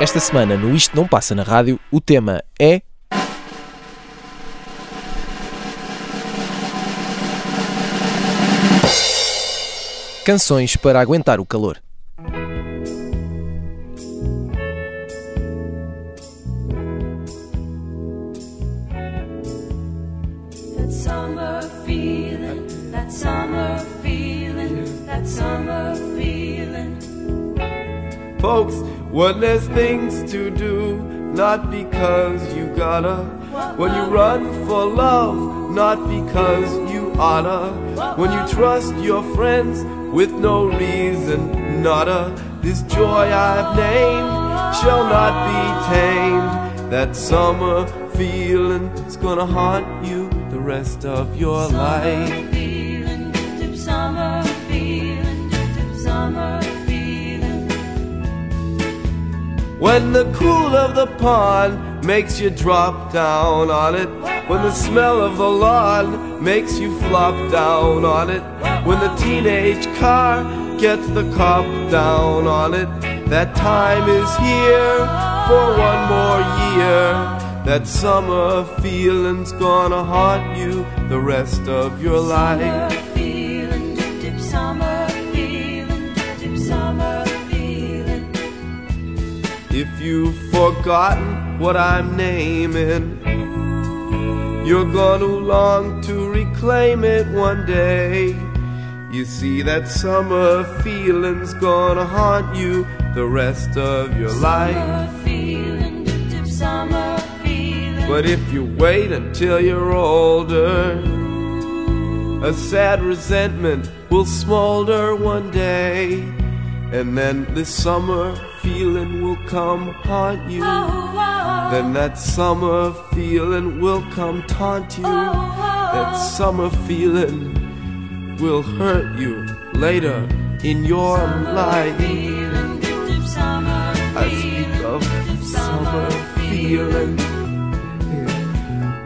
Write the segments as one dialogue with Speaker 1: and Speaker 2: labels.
Speaker 1: Esta semana, no Isto Não Passa na Rádio, o tema é. Canções para aguentar o calor.
Speaker 2: Summer feeling.
Speaker 3: Folks, when there's things to do, not because you gotta. When you run for love, not because you oughta. When you trust your friends with no reason, nada. This joy I've named shall not be tamed. That summer feeling is gonna haunt you the rest of your life.
Speaker 2: Summer feeling.
Speaker 3: When the cool of the pond makes you drop down on it. When the smell of the lawn makes you flop down on it. When the teenage car gets the cop down on it. That time is here for one more year. That summer feeling's gonna haunt you the rest of your life. You've forgotten what I'm naming, you're gonna long to reclaim it one day. You see, that summer feeling's gonna haunt you the rest of your life.
Speaker 2: Summer feeling, dip summer feeling.
Speaker 3: But if you wait until you're older, a sad resentment will smolder one day. And then this summer feeling will come haunt you. Oh, oh, oh. Then that summer feeling will come taunt you. That summer feeling will hurt you later in your life.
Speaker 2: Feeling, dip summer
Speaker 3: I speak of
Speaker 2: dip
Speaker 3: summer feeling.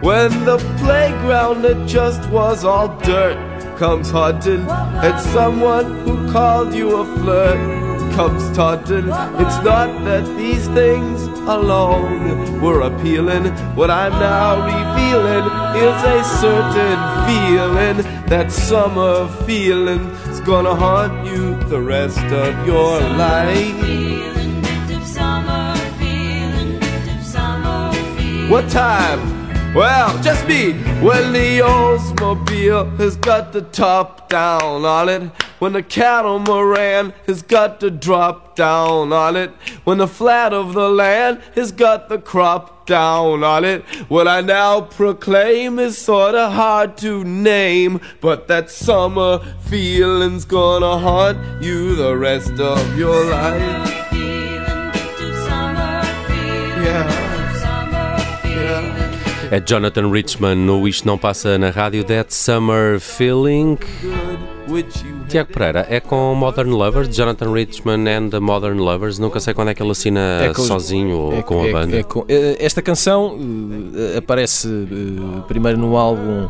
Speaker 3: When the playground that just was all dirt comes haunting at someone who called you a flirt comes taunting. It's not that these things alone were appealing. What I'm now revealing is a certain feeling. That summer feeling is gonna haunt you the rest of your life.
Speaker 2: feeling, summer feeling, summer feeling.
Speaker 3: What time? Well, just me. When the Oldsmobile has got the top down on it. When the catamaran has got the drop down on it. When the flat of the land has got the crop down on it. What I now proclaim is sorta hard to name. But that summer feeling's gonna haunt you the rest of your life.
Speaker 2: Feeling, dip summer feeling,
Speaker 3: Yeah.
Speaker 2: dip summer feeling.
Speaker 4: É Jonathan Richman no Isto Não Passa na Rádio That Summer Feeling. Tiago Pereira, é com Modern Lovers, Jonathan Richman and the Modern Lovers. Nunca sei quando é que ele assina
Speaker 1: É com
Speaker 4: sozinho ou
Speaker 1: É-
Speaker 4: com a
Speaker 1: é-
Speaker 4: banda.
Speaker 1: é com- eh, esta canção eh, aparece eh, primeiro no álbum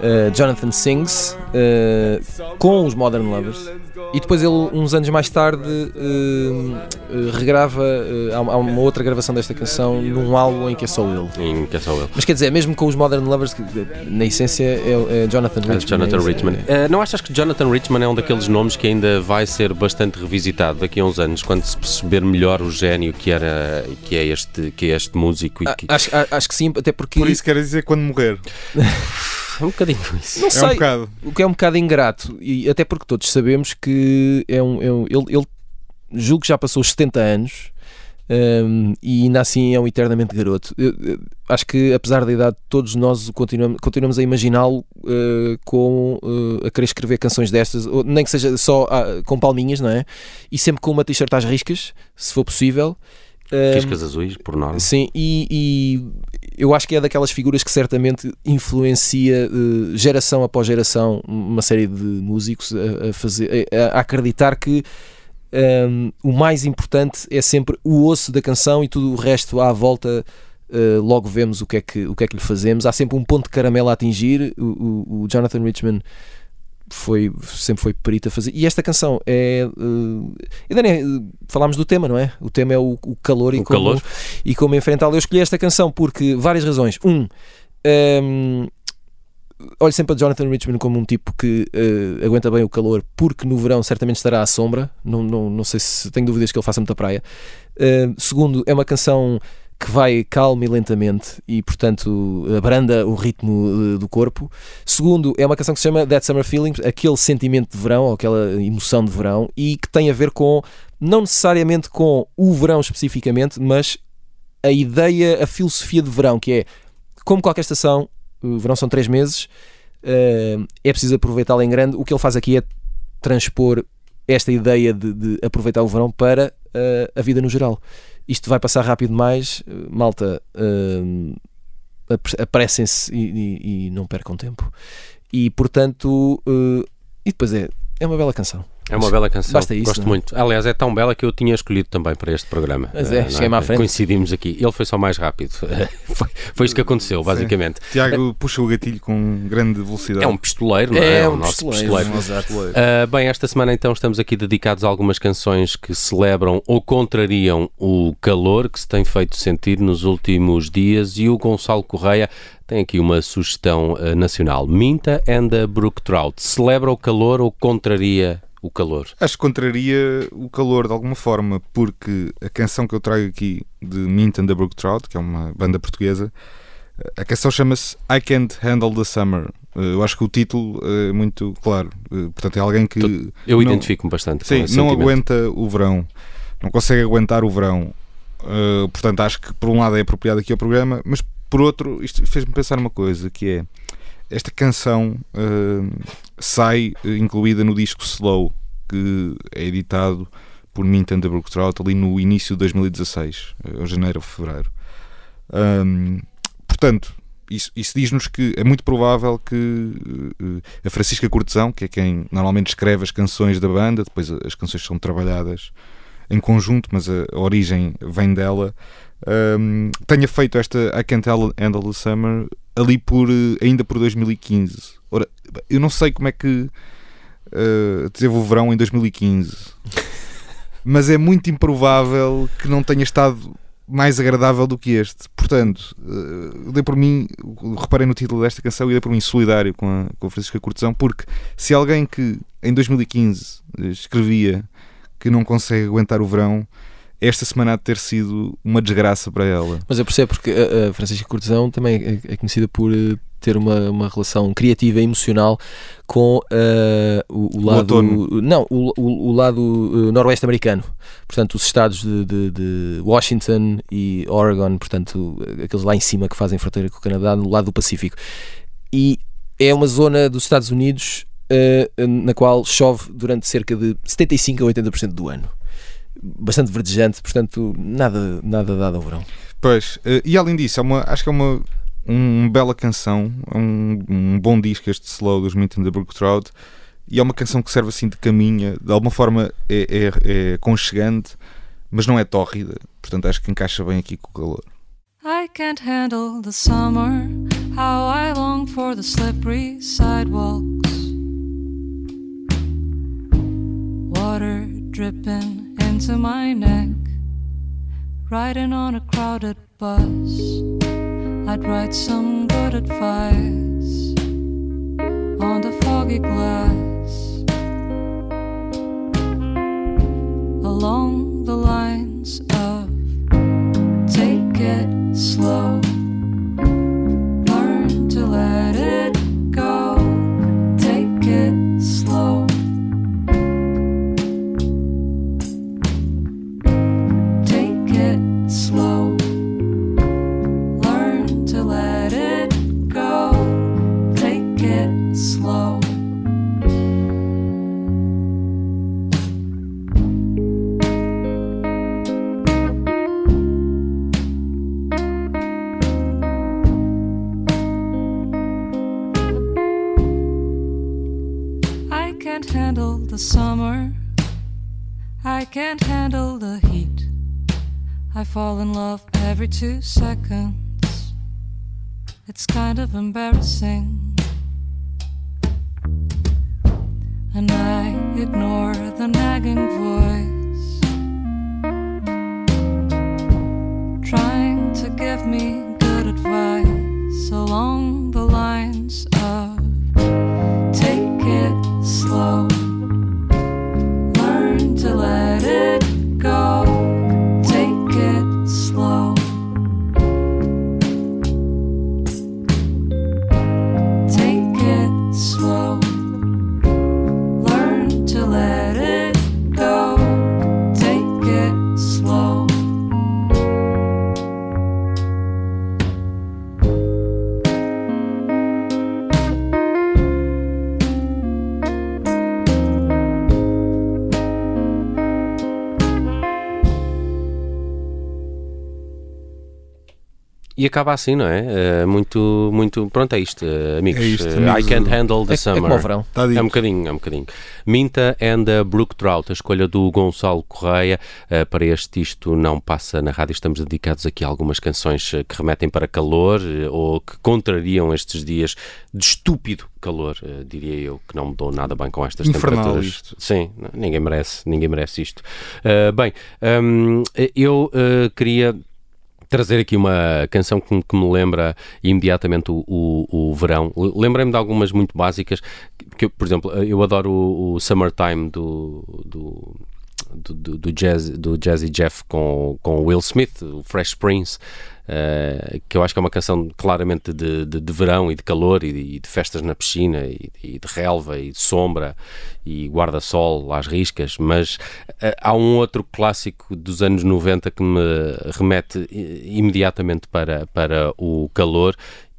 Speaker 1: eh, Jonathan Sings eh, com os Modern Lovers e depois ele, uns anos mais tarde, eh, regrava. há, uma- outra gravação desta canção num álbum em que é só ele.
Speaker 4: Em que é só ele.
Speaker 1: Mas quer dizer, mesmo com os Modern Lovers, que, na essência é, é Jonathan
Speaker 4: É
Speaker 1: Richman.
Speaker 4: Jonathan
Speaker 1: é-
Speaker 4: Richman.
Speaker 1: é-
Speaker 4: não achas que Jonathan Richman é um daqueles nomes que ainda vai ser bastante revisitado daqui a uns anos, quando se perceber melhor o gênio que, era, que, é, este, que é este músico? E
Speaker 1: Ah,
Speaker 4: que,
Speaker 1: Acho, acho que sim, até porque.
Speaker 5: Por isso quer dizer quando morrer.
Speaker 4: é um bocadinho isso.
Speaker 1: não
Speaker 5: É um
Speaker 1: sei.
Speaker 5: bocado.
Speaker 1: O que é um bocado ingrato, e até porque todos sabemos que é um, é um- ele, ele julgo que já passou os 70 anos hum, e ainda assim é um eternamente garoto. Eu- eu acho que apesar da idade, todos nós continuamos, continuamos a imaginá-lo eh, com eh, a querer escrever canções destas, ou nem que seja só ah, com palminhas, não é? E sempre com uma t-shirt às riscas, se for possível.
Speaker 4: Riscas azuis, por norma.
Speaker 1: Sim, e, e eu acho que é daquelas figuras que certamente influencia eh, geração após geração uma série de músicos a, a fazer, a, a acreditar que ehm, o mais importante é sempre o osso da canção e tudo o resto à volta uh, logo vemos o que, é que, o que é que lhe fazemos. Há sempre um ponto de caramelo a atingir. O, o- o Jonathan Richman foi, sempre foi perito a fazer. E esta canção é. Uh, ainda nem uh, falámos do tema, não é? O tema é o, o calor, e,
Speaker 4: O
Speaker 1: como,
Speaker 4: calor.
Speaker 1: e como enfrentá-lo. Eu escolhi esta canção porque várias razões. Um, um, olho sempre a Jonathan Richman como um tipo que uh, aguenta bem o calor, porque no verão certamente estará à sombra. Não, não, não sei se tenho dúvidas que ele faça muita praia. Uh, segundo, é uma canção que vai calma e lentamente e, portanto, abranda o ritmo uh, do corpo. Segundo, é uma canção que se chama That Summer Feeling, aquele sentimento de verão, ou aquela emoção de verão, e que tem a ver com, não necessariamente com o verão especificamente, mas a ideia, a filosofia de verão, que é, como qualquer estação, o verão são três meses, uh, é preciso aproveitá-la em grande. O que ele faz aqui é transpor esta ideia de, de aproveitar o verão para uh, a vida no geral. Isto vai passar rápido demais, uh, malta, uh, apre- apressem-se e, e- e não percam tempo. E portanto, uh, e depois é, é uma bela canção.
Speaker 4: É uma bela canção.
Speaker 1: Basta isso,
Speaker 4: Gosto
Speaker 1: não é?
Speaker 4: muito. Aliás, é tão bela que eu tinha escolhido também para este programa.
Speaker 1: Mas é,
Speaker 4: Eh, não
Speaker 1: cheguei-me à frente.
Speaker 4: Coincidimos aqui. Ele foi só mais rápido. foi, foi isto que aconteceu, basicamente.
Speaker 5: Tiago puxa o gatilho com grande velocidade.
Speaker 4: É um pistoleiro, não é?
Speaker 1: É
Speaker 4: o
Speaker 1: um
Speaker 4: nosso
Speaker 1: pistoleiro.
Speaker 4: pistoleiro. Ah, bem, esta semana então estamos aqui dedicados a algumas canções que celebram ou contrariam o calor que se tem feito sentir nos últimos dias e o Gonçalo Correia tem aqui uma sugestão ah, nacional. Minta and the Brook Trout. Celebra o calor ou contraria o calor?
Speaker 5: Acho que contraria o calor de alguma forma, porque a canção que eu trago aqui de Mint and the Brook Trout, que é uma banda portuguesa, a canção chama-se I Can't Handle the Summer. Eh, Eu acho que o título é muito claro. Eh, Portanto, é alguém que
Speaker 4: Eu identifico-me bastante
Speaker 5: Sim, não aguenta o verão, não consegue aguentar o verão. Portanto, acho que por um lado é apropriado aqui ao programa, mas por outro, isto fez-me pensar uma coisa: que é esta canção uh, sai uh, incluída no disco Slow, que é editado por Brook Trout ali no início de 2016, uh, ou janeiro ou fevereiro. Um, portanto, isso, isso diz-nos que é muito provável que uh, a Francisca Cortesão, que é quem normalmente escreve as canções da banda, depois as canções são trabalhadas em conjunto, mas a, a origem vem dela, um, tenha feito esta I Can't Handle the Summer ali por, uh, ainda por 2015. Ora, eu não sei como é que uh, teve o verão em 2015, mas é muito improvável que não tenha estado mais agradável do que este. Portanto, uh, dei por mim, reparei no título desta canção e dei por mim solidário com a, com a Francisca Cortesão, porque se alguém que em 2015 eh, escrevia que não consegue aguentar o verão, esta semana há de ter sido uma desgraça para ela.
Speaker 1: Mas eu percebo porque a, a Francisca Cortesão também é, é conhecida por eh, ter uma, uma relação criativa e emocional com eh, o, o lado
Speaker 5: outono.
Speaker 1: não o, o, o lado eh, noroeste americano portanto os estados de, de- de Washington e Oregon portanto aqueles lá em cima que fazem fronteira com o Canadá no lado do Pacífico e é uma zona dos Estados Unidos eh, na qual chove durante cerca de 75 a 80% do ano bastante verdejante portanto nada nada dado ao verão
Speaker 5: Pois, eh, e além disso, é uma, acho que é uma, um- uma bela canção, é um, um bom disco este Slow dos Mint and the Brook Trout, e é uma canção que serve assim de caminha, de alguma forma é, é, é aconchegante, mas não é tórrida, portanto acho que encaixa bem aqui com o calor.
Speaker 2: I can't handle the summer. How I long for the slippery sidewalks. Water dripping into my neck. Riding on a crowded bus. I'd write some good advice on the foggy glass. Along the lines
Speaker 4: E acaba assim, não é? Eh, muito, muito. Pronto, é isto, eh, amigos.
Speaker 5: É isto,
Speaker 4: Eh,
Speaker 5: amigos.
Speaker 4: I can't handle the
Speaker 1: É, é
Speaker 4: summer.
Speaker 1: como o verão.
Speaker 5: Está
Speaker 4: É um bocadinho, é um bocadinho. Minta and a Brook Trout, a escolha do Gonçalo Correia para este Isto Não Passa na Rádio. Estamos dedicados aqui a algumas canções que remetem para calor ou que contrariam estes dias de estúpido calor, diria eu, que não me dou nada bem com estas
Speaker 5: Infernal
Speaker 4: temperaturas.
Speaker 5: isto.
Speaker 4: Sim, ninguém merece, ninguém merece isto. Eh, bem, hum, eu eh, queria trazer aqui uma canção que, que me lembra imediatamente o, o, o verão. Lembrei-me de algumas muito básicas, que, por exemplo, eu adoro o, o Summertime do, do, do, do, do Jazz, do Jazzy Jeff com, com Will Smith, o Fresh Prince, eh, que eu acho que é uma canção claramente de, de, de verão e de calor e de, e de festas na piscina e, e de relva e de sombra e guarda-sol às riscas, mas eh, há um outro clássico dos anos 90 que me remete imediatamente para, para o calor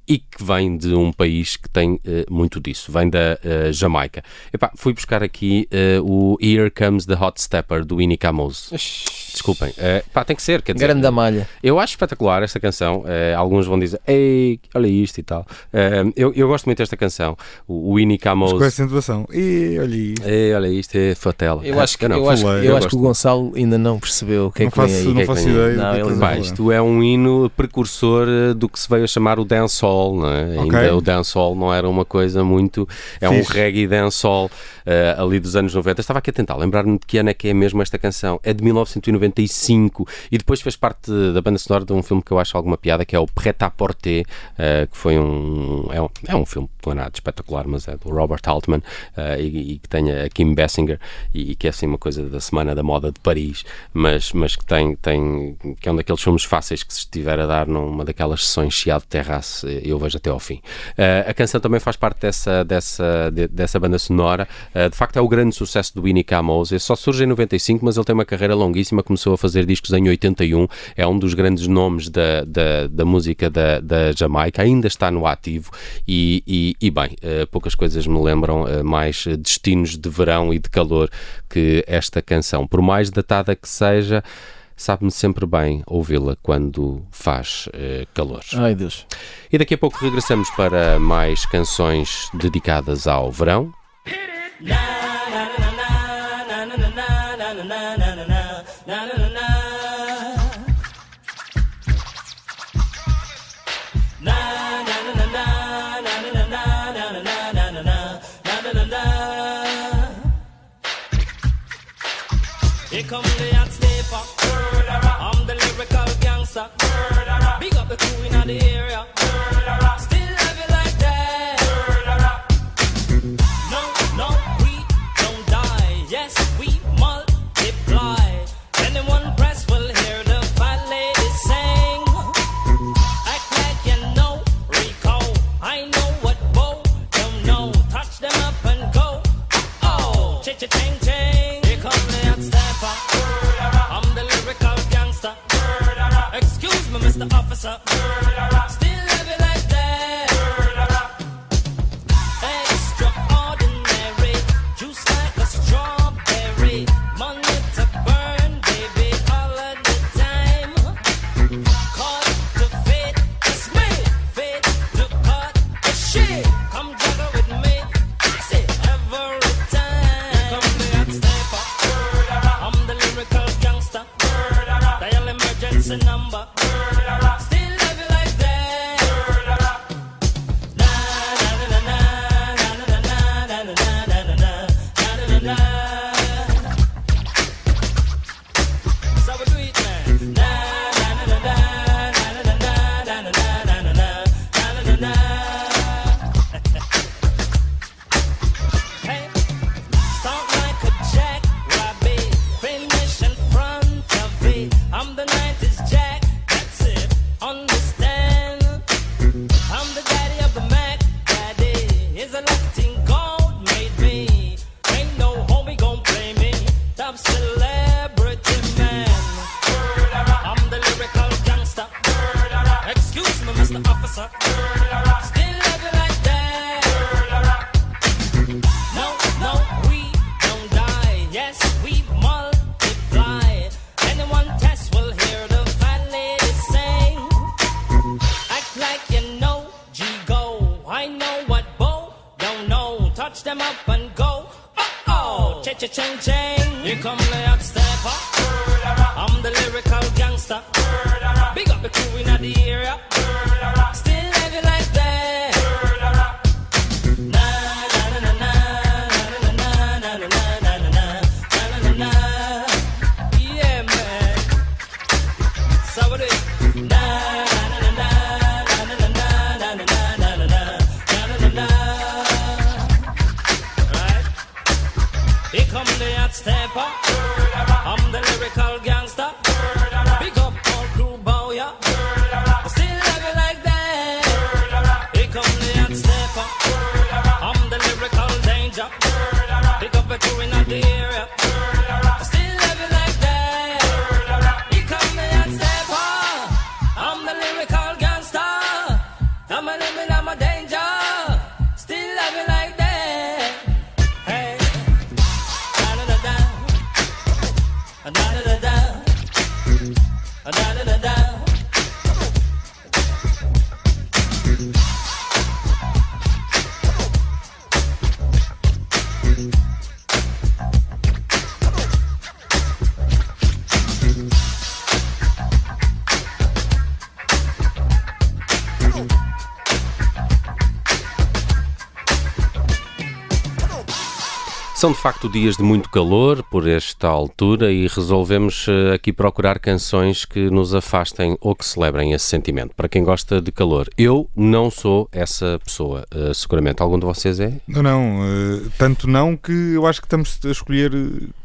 Speaker 4: e que vem de um país que tem eh, muito disso, vem da eh, Jamaica. Epá, fui buscar aqui eh, o Here Comes the Hot Stepper do Camus. Desculpem, eh, pá, tem que ser, quer dizer,
Speaker 1: Grande da malha.
Speaker 4: eu acho espetacular esta canção. Eh, alguns vão dizer, ei, olha isto e tal. Eh, eu, eu gosto muito desta canção. O, o Winnie Camus.
Speaker 5: Com acentuação. E olha isto.
Speaker 4: Ei, olha isto, é fatela.
Speaker 1: Eu acho que,
Speaker 4: não,
Speaker 1: eu acho, eu
Speaker 5: eu
Speaker 1: acho que o Gonçalo ainda não percebeu o que é
Speaker 5: Não faço, não
Speaker 4: é que
Speaker 5: faço
Speaker 4: vem aí?
Speaker 5: ideia.
Speaker 1: Não,
Speaker 5: que é que
Speaker 1: ele-
Speaker 5: estás a
Speaker 4: Pá, isto é um hino precursor do que se veio a chamar o dancehall, não é?
Speaker 5: Ok.
Speaker 4: Ainda o dancehall não era uma coisa muito... É um
Speaker 5: Fixe.
Speaker 4: reggae dancehall eh, ali dos anos 90. Estava aqui a tentar lembrar-me de que ano é que é mesmo esta canção. É de 1995 e depois fez parte da banda sonora de um filme que eu acho alguma piada, que é o Preta à Porter, eh, que foi um é, um... é um filme não é espetacular, mas é do Robert Altman eh, e, e que tem a Kim Basinger e, e que é assim uma coisa da Semana da Moda de Paris, mas, mas que tem, tem que é um daqueles filmes fáceis que se estiver a dar numa daquelas sessões chiado de terraço eu vejo até ao fim. Eh, a canção também faz parte dessa, dessa, de- dessa banda sonora. De facto é o grande sucesso do Winnie Camus. Ele só surge em 95, mas ele tem uma carreira longuíssima. Começou a fazer discos em 81. É um dos grandes nomes da, da, da música da, da Jamaica. Ainda está no ativo. E, e, e bem, eh, poucas coisas me lembram eh, mais destinos de verão e de calor que esta canção. Por mais datada que seja, sabe-me sempre bem ouvi-la quando faz eh, calor.
Speaker 1: Ai Deus.
Speaker 4: E daqui a pouco regressamos para mais canções dedicadas ao verão.
Speaker 6: Here come the hot stepper. I'm the lyrical gangster. Big up the crew in the area. a number. Match them up and go. Oh, oh, cha cha ching ching. Here come the hot stepper. I'm the lyrical gangster. Big up the crew in the area. Da da da da.
Speaker 4: São de facto dias de muito calor por esta altura e resolvemos eh, aqui procurar canções que nos afastem ou que celebrem esse sentimento. Para quem gosta de calor, eu não sou essa pessoa, eh, seguramente. Algum de vocês é?
Speaker 5: Não, não. eh, tanto não que eu acho que estamos a escolher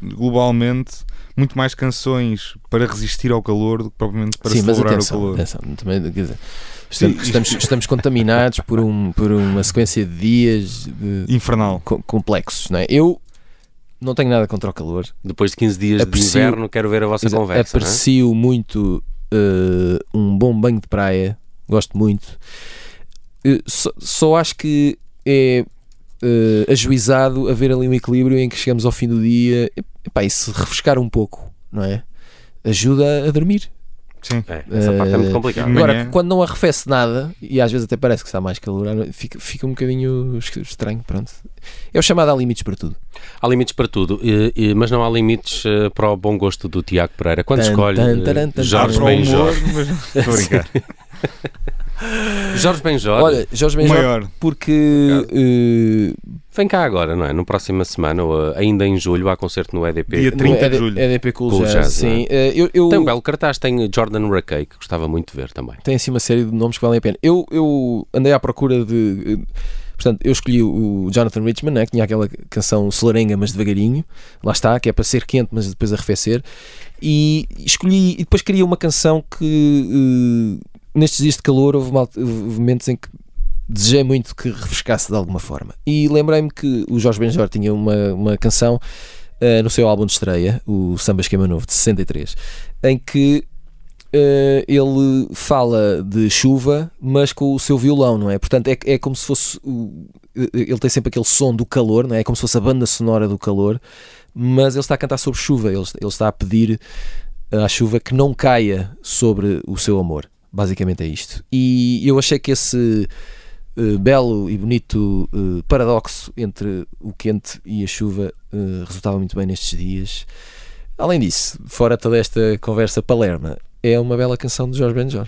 Speaker 5: globalmente muito mais canções para resistir ao calor do que propriamente para
Speaker 1: Sim, mas
Speaker 5: celebrar
Speaker 1: atenção,
Speaker 5: o calor.
Speaker 1: atenção, também, quer dizer, estamos,
Speaker 5: Sim,
Speaker 1: estamos, estamos contaminados por, um, por uma sequência de dias de-
Speaker 5: Infernal.
Speaker 1: co- complexos, não é? Eu não tenho nada contra o calor,
Speaker 4: Depois de 15 dias
Speaker 1: Aprecio-
Speaker 4: de inverno, quero ver a vossa
Speaker 1: Exato.
Speaker 4: conversa. não é?
Speaker 1: Aprecio muito eh, um bom banho de praia, gosto muito. Eh, só, só acho que é eh, ajuizado haver ali um equilíbrio em que chegamos ao fim do dia epá, e se refrescar um pouco, não é? Ajuda a dormir.
Speaker 5: Sim.
Speaker 4: É, essa parte é muito
Speaker 1: Eh,
Speaker 4: complicada.
Speaker 5: Manhã.
Speaker 1: Agora, quando não arrefece nada, e às vezes até parece que está mais calor, fica, fica um bocadinho es- estranho. Pronto. É o chamado há limites para tudo.
Speaker 4: Há limites para tudo, mas não há limites eh, para o bom gosto do Tiago Pereira. Quando
Speaker 1: Tan,
Speaker 4: escolhe
Speaker 1: tan, taran, tan,
Speaker 4: Jorge Benjor,
Speaker 5: mas estou a brincar.
Speaker 4: Jorge Benjor,
Speaker 1: Olha, Jorge Benjor,
Speaker 5: maior.
Speaker 1: porque eh,
Speaker 4: vem cá agora, não é? No próxima semana, ou eh, ainda em julho, há concerto no EDP.
Speaker 5: Dia
Speaker 1: no
Speaker 5: 30 de julho.
Speaker 1: EDP Cool,
Speaker 4: Cool
Speaker 1: Jazz,
Speaker 4: Jazz,
Speaker 1: sim. Eh, eu, eu-
Speaker 4: Tem um belo cartaz, tem Jordan Rakey, que gostava muito de ver também.
Speaker 1: tem assim uma série de nomes que valem a pena. Eu, eu andei à procura de. Portanto, eu escolhi o Jonathan Richman, né, que tinha aquela canção Solarenga, mas devagarinho, lá está, que é para ser quente, mas depois arrefecer. E escolhi, e depois queria uma canção que nestes dias de calor houve, houve momentos em que desejei muito que refrescasse de alguma forma. E lembrei-me que o Jorge Benjor tinha uma, uma canção eh, no seu álbum de estreia, o Samba Esquema Novo, de 63, em que eh, ele fala de chuva, mas com o seu violão, não é? Portanto, é, é como se fosse. eh, ele tem sempre aquele som do calor, não é? É como se fosse a banda sonora do calor, mas ele está a cantar sobre chuva, ele, ele está a pedir à chuva que não caia sobre o seu amor. Basicamente é isto. E eu achei que esse eh, belo e bonito eh, paradoxo entre o quente e a chuva eh, resultava muito bem nestes dias. Além disso, fora toda esta conversa palerma, é uma bela canção de Jorge Benjor.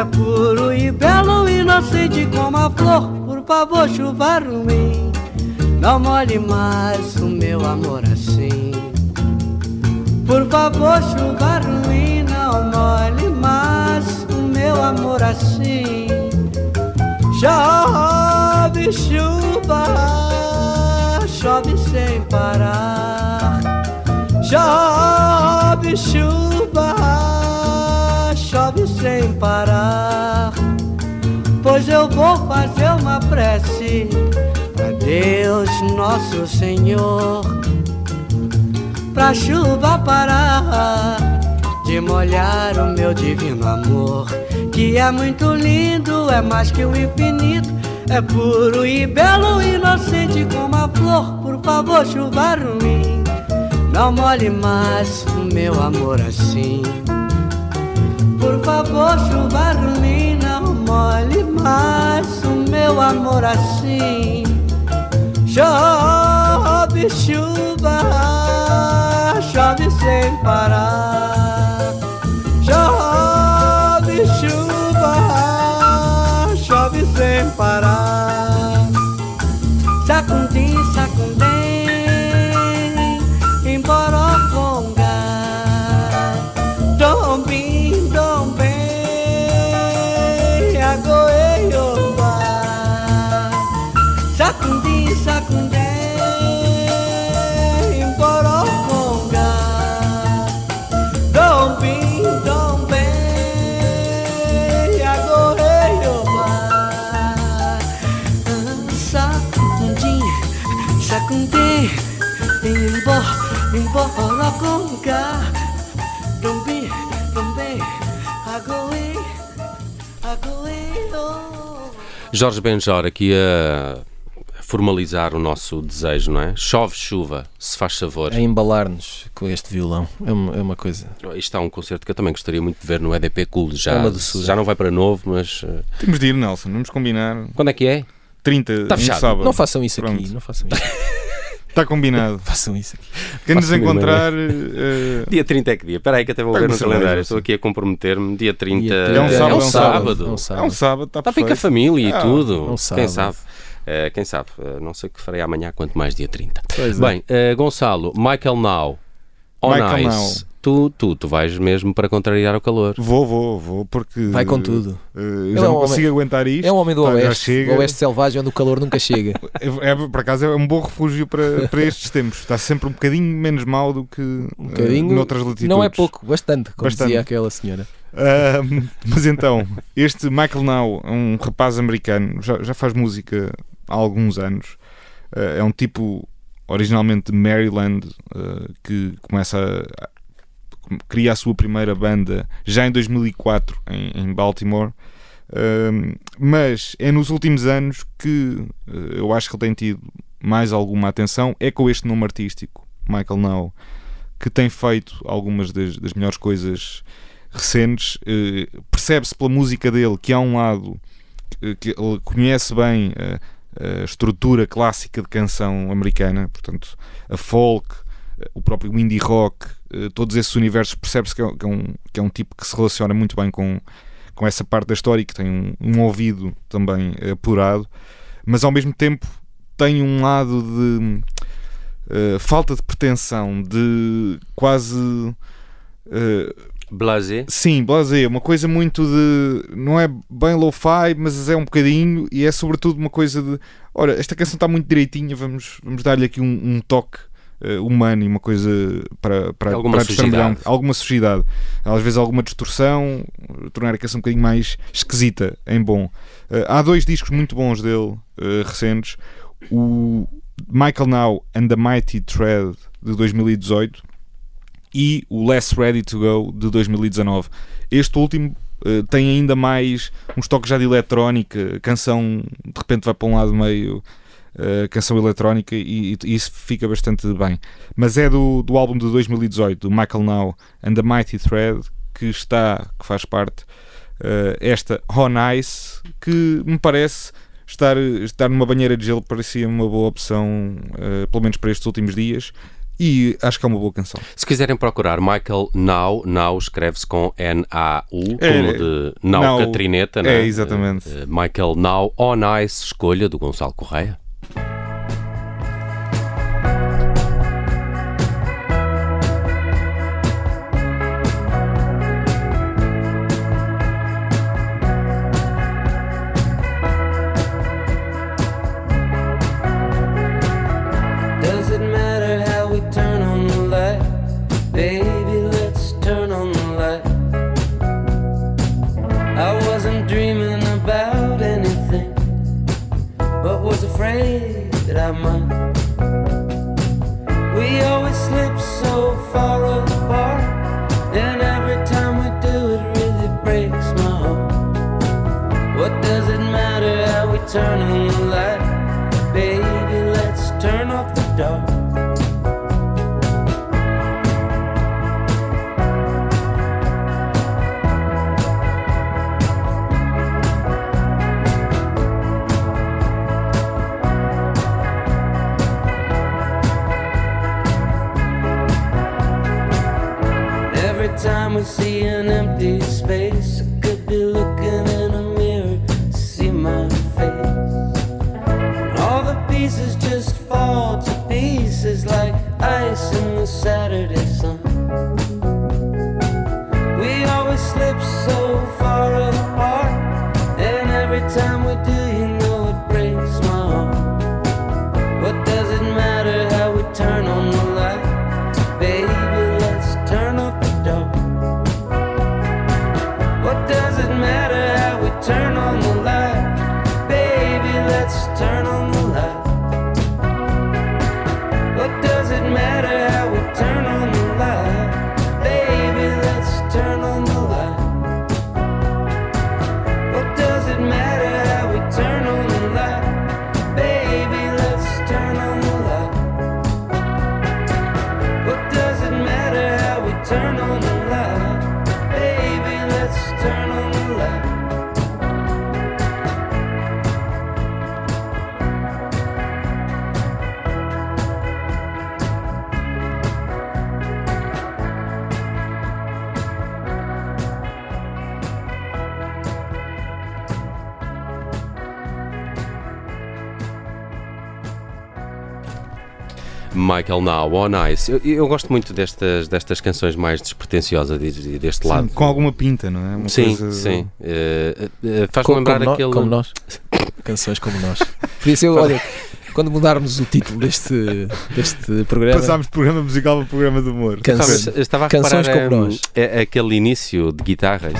Speaker 7: é puro e belo, inocente como a flor. Por favor, chuva ruim, Não molhe mais o meu amor assim. Por favor, chuva ruim, não molhe mais o meu amor assim. Chove chuva, chove sem parar. Chove chuva, sem parar. Pois eu vou fazer uma prece pra Deus Nosso Senhor. Pra chuva parar de molhar o meu divino amor, que é muito lindo, é mais que o infinito, é puro e belo, inocente como a flor. Por favor, chuva ruim, não molhe mais o meu amor assim. Ruim, não molhe mais o meu amor assim. Chove chuva, chove sem parar. Chove chuva, chove sem parar.
Speaker 4: Jorge Benjor, aqui a formalizar o nosso desejo, não é? Chove chuva, se faz favor.
Speaker 1: A embalar-nos com este violão. É uma, é uma coisa.
Speaker 4: Isto é um concerto que eu também gostaria muito de ver no EDP Cool. Já,
Speaker 1: É
Speaker 4: já não vai para novo, mas. eh,
Speaker 5: Temos de ir, Nelson. Vamos combinar.
Speaker 4: Quando é que é?
Speaker 5: 30
Speaker 4: Está
Speaker 5: no
Speaker 4: fechado.
Speaker 5: sábado.
Speaker 1: Não façam isso aqui.
Speaker 5: Pronto.
Speaker 1: Não façam isso.
Speaker 5: Está combinado.
Speaker 1: façam isso aqui.
Speaker 5: Quem nos encontrar. eh,
Speaker 4: Dia 30 é que dia? Espera aí que até vou
Speaker 5: Pega
Speaker 4: ver no
Speaker 5: no
Speaker 4: calendário. Estou aqui a comprometer-me. Dia 30
Speaker 1: Dia
Speaker 5: É um
Speaker 1: 30
Speaker 5: sábado,
Speaker 4: É um
Speaker 5: é um
Speaker 4: sábado.
Speaker 1: É um
Speaker 5: é um
Speaker 1: sábado.
Speaker 5: sábado, está
Speaker 4: Está bem com a família e
Speaker 5: Ah,
Speaker 4: tudo.
Speaker 1: um
Speaker 4: Quem
Speaker 1: sábado.
Speaker 4: sabe? Eh, quem sabe? Eh, não sei o que farei amanhã, quanto mais dia 30.
Speaker 1: Pois é.
Speaker 4: Bem, eh, Gonçalo, Michael Now, On
Speaker 5: Michael
Speaker 4: Ice. Tu, tu, tu vais mesmo para contrariar o calor.
Speaker 5: Vou, vou, vou, porque.
Speaker 1: Vai com tudo.
Speaker 5: eh, eu já
Speaker 1: é
Speaker 5: não
Speaker 1: um
Speaker 5: consigo aguentar isto.
Speaker 1: É um homem do
Speaker 5: já
Speaker 1: Oeste. Do Oeste Selvagem, onde o calor nunca chega.
Speaker 5: É, é, por acaso é um bom refúgio para, para estes tempos. Está sempre um bocadinho menos mal do que
Speaker 1: Um
Speaker 5: um
Speaker 1: bocadinho.
Speaker 5: noutras latitudes.
Speaker 1: Não é pouco, bastante, como
Speaker 5: Bastante.
Speaker 1: dizia aquela senhora.
Speaker 5: Ahm, mas então, este Michael Now é um rapaz americano, já, já faz música há alguns anos. Ah, é um tipo originalmente de Maryland ah, que começa cria a sua primeira banda já em 2004 em, em Baltimore. Mas é nos últimos anos que ah, eu acho que ele tem tido mais alguma atenção. É com este nome artístico, Michael Now, que tem feito algumas das, das melhores coisas recentes. Eh, Percebe-se pela música dele que há um lado que, que ele conhece bem eh, a estrutura clássica de canção americana, portanto, a folk, eh, o próprio indie rock, eh, todos esses universos. Percebe-se que, é- que é um, que é um tipo que se relaciona muito bem com, com essa parte da história e que tem um, um ouvido também apurado, mas ao mesmo tempo tem um lado de eh, falta de pretensão, de quase. eh,
Speaker 4: Blasé.
Speaker 5: Sim, blasé, uma coisa muito de. Não é bem lo-fi, mas é um bocadinho e é sobretudo uma coisa de. Ora, esta canção está muito direitinha, vamos, vamos dar-lhe aqui um, um toque eh, humano e uma coisa para, para,
Speaker 4: Alguma
Speaker 5: para
Speaker 4: sujidade.
Speaker 5: alguma sujidade. Às vezes alguma distorção, eh, tornar a canção um bocadinho mais esquisita, em bom. Eh, há dois discos muito bons dele, recentes. O Michael Now and the Mighty Thread de 2018 e o Less Ready to Go de 2019. Este último eh, tem ainda mais uns toques já de eletrónica, a canção de repente vai para um lado meio eh, canção eletrónica e, e isso fica bastante bem. Mas é do, do álbum de 2018, do Michael Now and the Mighty Thread, que está, que faz parte eh, esta On Ice, que me parece estar, estar numa banheira de gelo parecia uma boa opção, eh, pelo menos para estes últimos dias. E acho que é uma boa canção.
Speaker 4: Se quiserem procurar Michael Now, Now escreve-se com N-A-U,
Speaker 5: É,
Speaker 4: como de Now,
Speaker 5: Now,
Speaker 4: Catrineta,
Speaker 5: é,
Speaker 4: né?
Speaker 5: exatamente.
Speaker 4: Eh, eh, Michael Now, On Ice, escolha do Gonçalo Correia.
Speaker 8: Time we do,
Speaker 4: Michael Now, On Ice. Eu, eu gosto muito destas, destas canções mais despretenciosas de- deste
Speaker 5: Sim,
Speaker 4: lado.
Speaker 5: com alguma pinta, não é? Uma
Speaker 4: Sim,
Speaker 5: coisa-
Speaker 4: sim. Eh, eh, Faz-me lembrar
Speaker 1: como,
Speaker 4: aquele.
Speaker 1: como nós. Canções como nós. Por isso, eu, olha, quando mudarmos o título deste, deste programa,
Speaker 5: Passámos de programa musical para programa de humor.
Speaker 1: Canções-
Speaker 4: estava a
Speaker 1: Canções
Speaker 4: reparar
Speaker 1: como
Speaker 4: hum,
Speaker 1: nós.
Speaker 4: é- é aquele início de guitarras.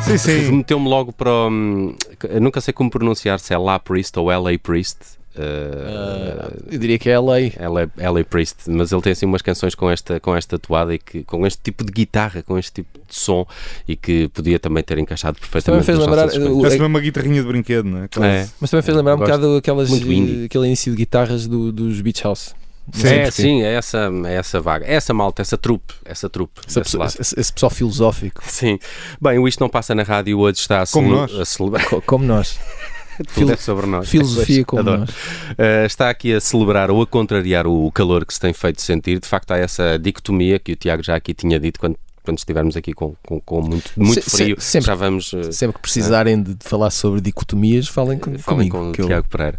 Speaker 5: Sim, sim.
Speaker 4: Remeteu-me logo para. o, hum, nunca sei como pronunciar se é La Priest ou LA Priest. Eh,
Speaker 1: ah, eu diria que é a lei.
Speaker 4: LA, LA Priest, mas ele tem assim umas canções com esta, com esta toada e que, com este tipo de guitarra, com este tipo de som e que podia também ter encaixado perfeitamente
Speaker 1: fez
Speaker 4: nas
Speaker 1: lembrar,
Speaker 4: escolhas.
Speaker 1: o-
Speaker 5: Parece mesmo uma guitarrinha de brinquedo, não é? Aquelas-
Speaker 4: É.
Speaker 1: Mas também fez lembrar um bocado aquelas, eh, aquele início de guitarras do- dos Beach House.
Speaker 5: Sim,
Speaker 4: é, sim, é essa, é essa vaga, é essa malta, essa trupe, essa trupe.
Speaker 1: Essa pessoa- esse, esse pessoal filosófico,
Speaker 4: Sim. Bem, o Isto Não Passa na Rádio hoje está a,
Speaker 5: Como nós.
Speaker 4: a celebrar.
Speaker 1: como nós.
Speaker 4: Tudo é sobre nós.
Speaker 1: Filosofia como
Speaker 4: Adoro.
Speaker 1: nós.
Speaker 4: Uh, está aqui a celebrar ou a contrariar o calor que se tem feito sentir. De facto, há essa dicotomia que o Tiago já aqui tinha dito quando, quando estivermos aqui com, com, com muito, muito
Speaker 1: Se-
Speaker 4: frio.
Speaker 1: sempre-
Speaker 4: já vamos. uh,
Speaker 1: Sempre que precisarem de, de falar sobre dicotomias, falem com,
Speaker 4: Falem
Speaker 1: comigo.
Speaker 4: com o
Speaker 1: que eu-
Speaker 4: Tiago Pereira.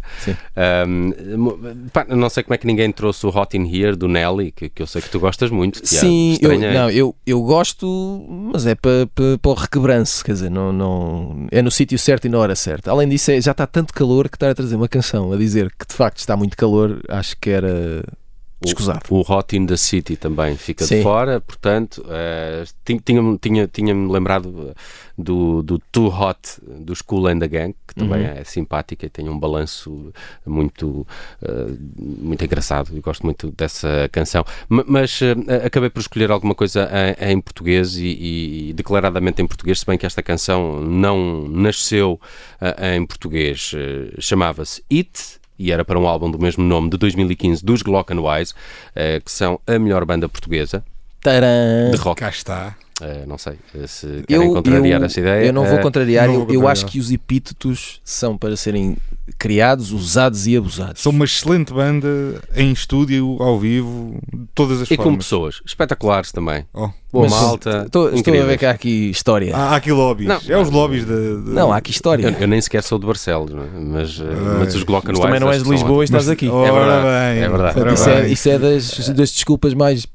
Speaker 4: Um, pá, não sei como é que ninguém trouxe o Hot in Here do Nelly, que, que eu sei que tu gostas muito. Tiago.
Speaker 1: Sim, eu, não, eu, eu gosto, mas é para pa, pa o requebranço, quer dizer, não, não, é no sítio certo e na hora certa. Além disso, é- já está tanto calor que estar a trazer uma canção a dizer que de facto está muito calor, acho que era
Speaker 4: O, o Hot in the City também fica de
Speaker 1: Sim.
Speaker 4: fora, portanto, eh, tin- tinha-me tinha, tinha lembrado eh, do, do Too Hot dos Cool and the Gang, que também
Speaker 1: Uhum.
Speaker 4: é simpática e tem um balanço muito, eh, muito engraçado. Eu gosto muito dessa canção. Ma- Mas eh, acabei por escolher alguma coisa em, em português e, e- e declaradamente em português, se bem que esta canção não nasceu eh, em português. Chamava-se It e era para um álbum do mesmo nome de 2015 dos Glockenwise, eh, que são a melhor banda portuguesa
Speaker 1: Tcharam!
Speaker 4: de rock.
Speaker 5: Cá está.
Speaker 4: Eh, não sei eh, se querem
Speaker 1: Eu,
Speaker 4: contrariar
Speaker 1: eu,
Speaker 4: essa ideia.
Speaker 1: eu não vou
Speaker 4: Eh,
Speaker 1: contrariar,
Speaker 5: não
Speaker 1: eu,
Speaker 5: vou
Speaker 1: eu
Speaker 5: contrariar.
Speaker 1: acho que os epítetos são para serem criados, usados e abusados.
Speaker 5: São uma excelente banda em estúdio, ao vivo, de todas as
Speaker 4: E com
Speaker 5: formas.
Speaker 4: pessoas espetaculares também.
Speaker 5: Oh.
Speaker 4: Boa
Speaker 1: Mas
Speaker 4: malta.
Speaker 1: Estou, estou a ver que há aqui história.
Speaker 5: Há, há aqui lobbies.
Speaker 4: Não.
Speaker 5: é os lobbies de, de-
Speaker 1: não, há aqui história.
Speaker 4: Eu, eu nem sequer sou de Barcelos, não é? mas, mas os.
Speaker 1: Mas também não és de Lisboa e estás
Speaker 5: Mas-
Speaker 1: aqui.
Speaker 5: Ora
Speaker 4: É verdade,
Speaker 5: bem,
Speaker 4: é verdade.
Speaker 1: isso, é, isso é das, das desculpas mais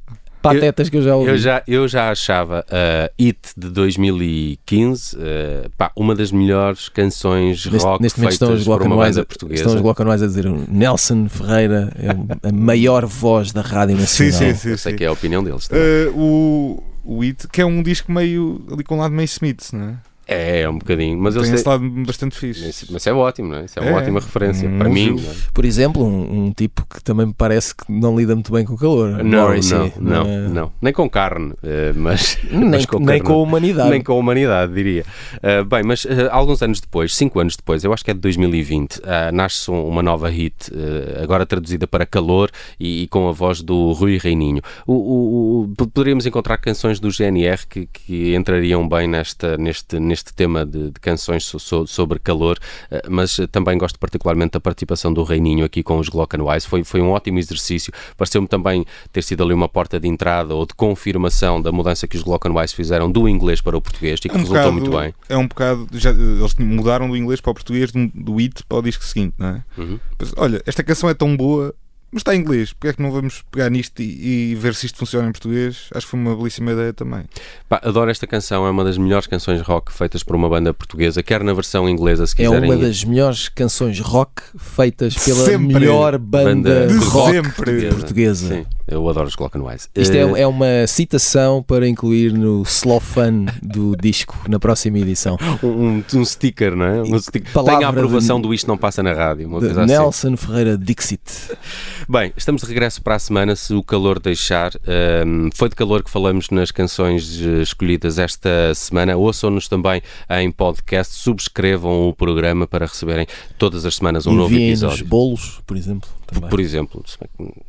Speaker 1: patetas que eu já ouvi.
Speaker 4: Eu já, eu já achava a It de 2015 eh, pá, uma das melhores canções
Speaker 1: Neste,
Speaker 4: rock
Speaker 1: neste momento estão
Speaker 4: feitas
Speaker 1: os
Speaker 4: por uma
Speaker 1: Glockenwise
Speaker 4: banda
Speaker 1: a,
Speaker 4: portuguesa.
Speaker 1: estão os a dizer Nelson Ferreira é a maior voz da Rádio
Speaker 5: Sim,
Speaker 1: Nacional.
Speaker 5: sim, sim.
Speaker 4: Eu sei
Speaker 5: sim.
Speaker 4: que é a opinião deles.
Speaker 5: Eh, o, o It, que é um disco meio ali com um lado meio Smith, não é?
Speaker 4: É, é um bocadinho. Mas
Speaker 5: Tem esse
Speaker 4: têm-
Speaker 5: lado bastante fixe.
Speaker 4: Mas mas isso é ótimo, não é? Isso é,
Speaker 5: É,
Speaker 4: uma ótima referência
Speaker 5: um
Speaker 4: para mim.
Speaker 5: elogio.
Speaker 4: não é?
Speaker 1: Por exemplo, um, um tipo que também me parece que não lida muito bem com o calor.
Speaker 4: Não,
Speaker 1: Morrissey,
Speaker 4: não, não,
Speaker 1: é?
Speaker 4: não. Nem com carne, eh, mas,
Speaker 1: Nem,
Speaker 4: mas com
Speaker 1: nem
Speaker 4: carne.
Speaker 1: com a humanidade.
Speaker 4: Nem com a humanidade, diria. Uh, bem, mas uh, alguns anos depois, cinco anos depois, eu acho que é de 2020, uh, nasce um- uma nova hit, uh, agora traduzida para calor e, e com a voz do Rui Reininho. O, o- o- poderíamos encontrar canções do GNR que, que entrariam bem nesta, neste, neste tema de, de canções so- so- sobre calor, uh, mas também gosto particularmente da participação do Reininho aqui com os Glockenwise. Foi, foi um ótimo exercício. Pareceu-me também ter sido ali uma porta de entrada ou de confirmação da mudança que os Glockenwise fizeram do inglês para o português e que
Speaker 5: É um
Speaker 4: resultou
Speaker 5: bocado-
Speaker 4: muito bem.
Speaker 5: É um bocado. Já, eles mudaram do inglês para o português, do, do it para o disco seguinte, não é?
Speaker 4: Uhum.
Speaker 5: Mas, olha, esta canção é tão boa, mas está em inglês. Porque é que não vamos pegar nisto e, e ver se isto funciona em português? Acho que foi uma belíssima ideia também.
Speaker 4: Pá, adoro esta canção, é uma das melhores canções rock feitas por uma banda portuguesa, quer na versão inglesa, se
Speaker 1: É
Speaker 4: quiserem.
Speaker 1: uma das melhores canções rock feitas pela
Speaker 5: Sempre.
Speaker 1: melhor banda,
Speaker 4: Banda
Speaker 1: rock
Speaker 5: sempre.
Speaker 1: portuguesa.
Speaker 4: Sim, eu adoro os Glockenwise.
Speaker 1: Isto
Speaker 4: Eh,
Speaker 1: é, é uma citação para incluir no Slow Fun do disco na próxima edição.
Speaker 4: um, um- sticker, não é? Um sticker. Tem a aprovação
Speaker 1: de-
Speaker 4: do Isto Não Passa na Rádio, uma coisa assim.
Speaker 1: Nelson Ferreira Dixit.
Speaker 4: Bem, estamos de regresso para a semana, se o calor deixar. Ahm, foi de calor que falamos nas canções eh, escolhidas esta semana. Ouçam-nos também em podcast, subscrevam o programa para receberem todas as semanas um novo episódio.
Speaker 1: bolos, por exemplo. Também.
Speaker 4: Por exemplo,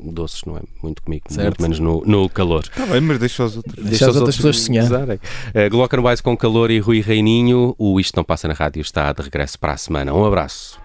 Speaker 4: doces não é muito comigo,
Speaker 1: Certo.
Speaker 4: muito menos no, no calor.
Speaker 5: Está bem, mas deixa os outros.
Speaker 1: Deixa as outras pessoas sonhar.
Speaker 4: gozarem. Uh, Glockenwise com calor e Rui Reininho. O Isto Não Passa na Rádio está de regresso para a semana. Um abraço.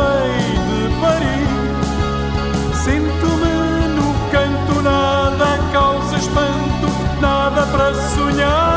Speaker 3: De parir. Sinto-me no canto, nada causa espanto, nada para sonhar.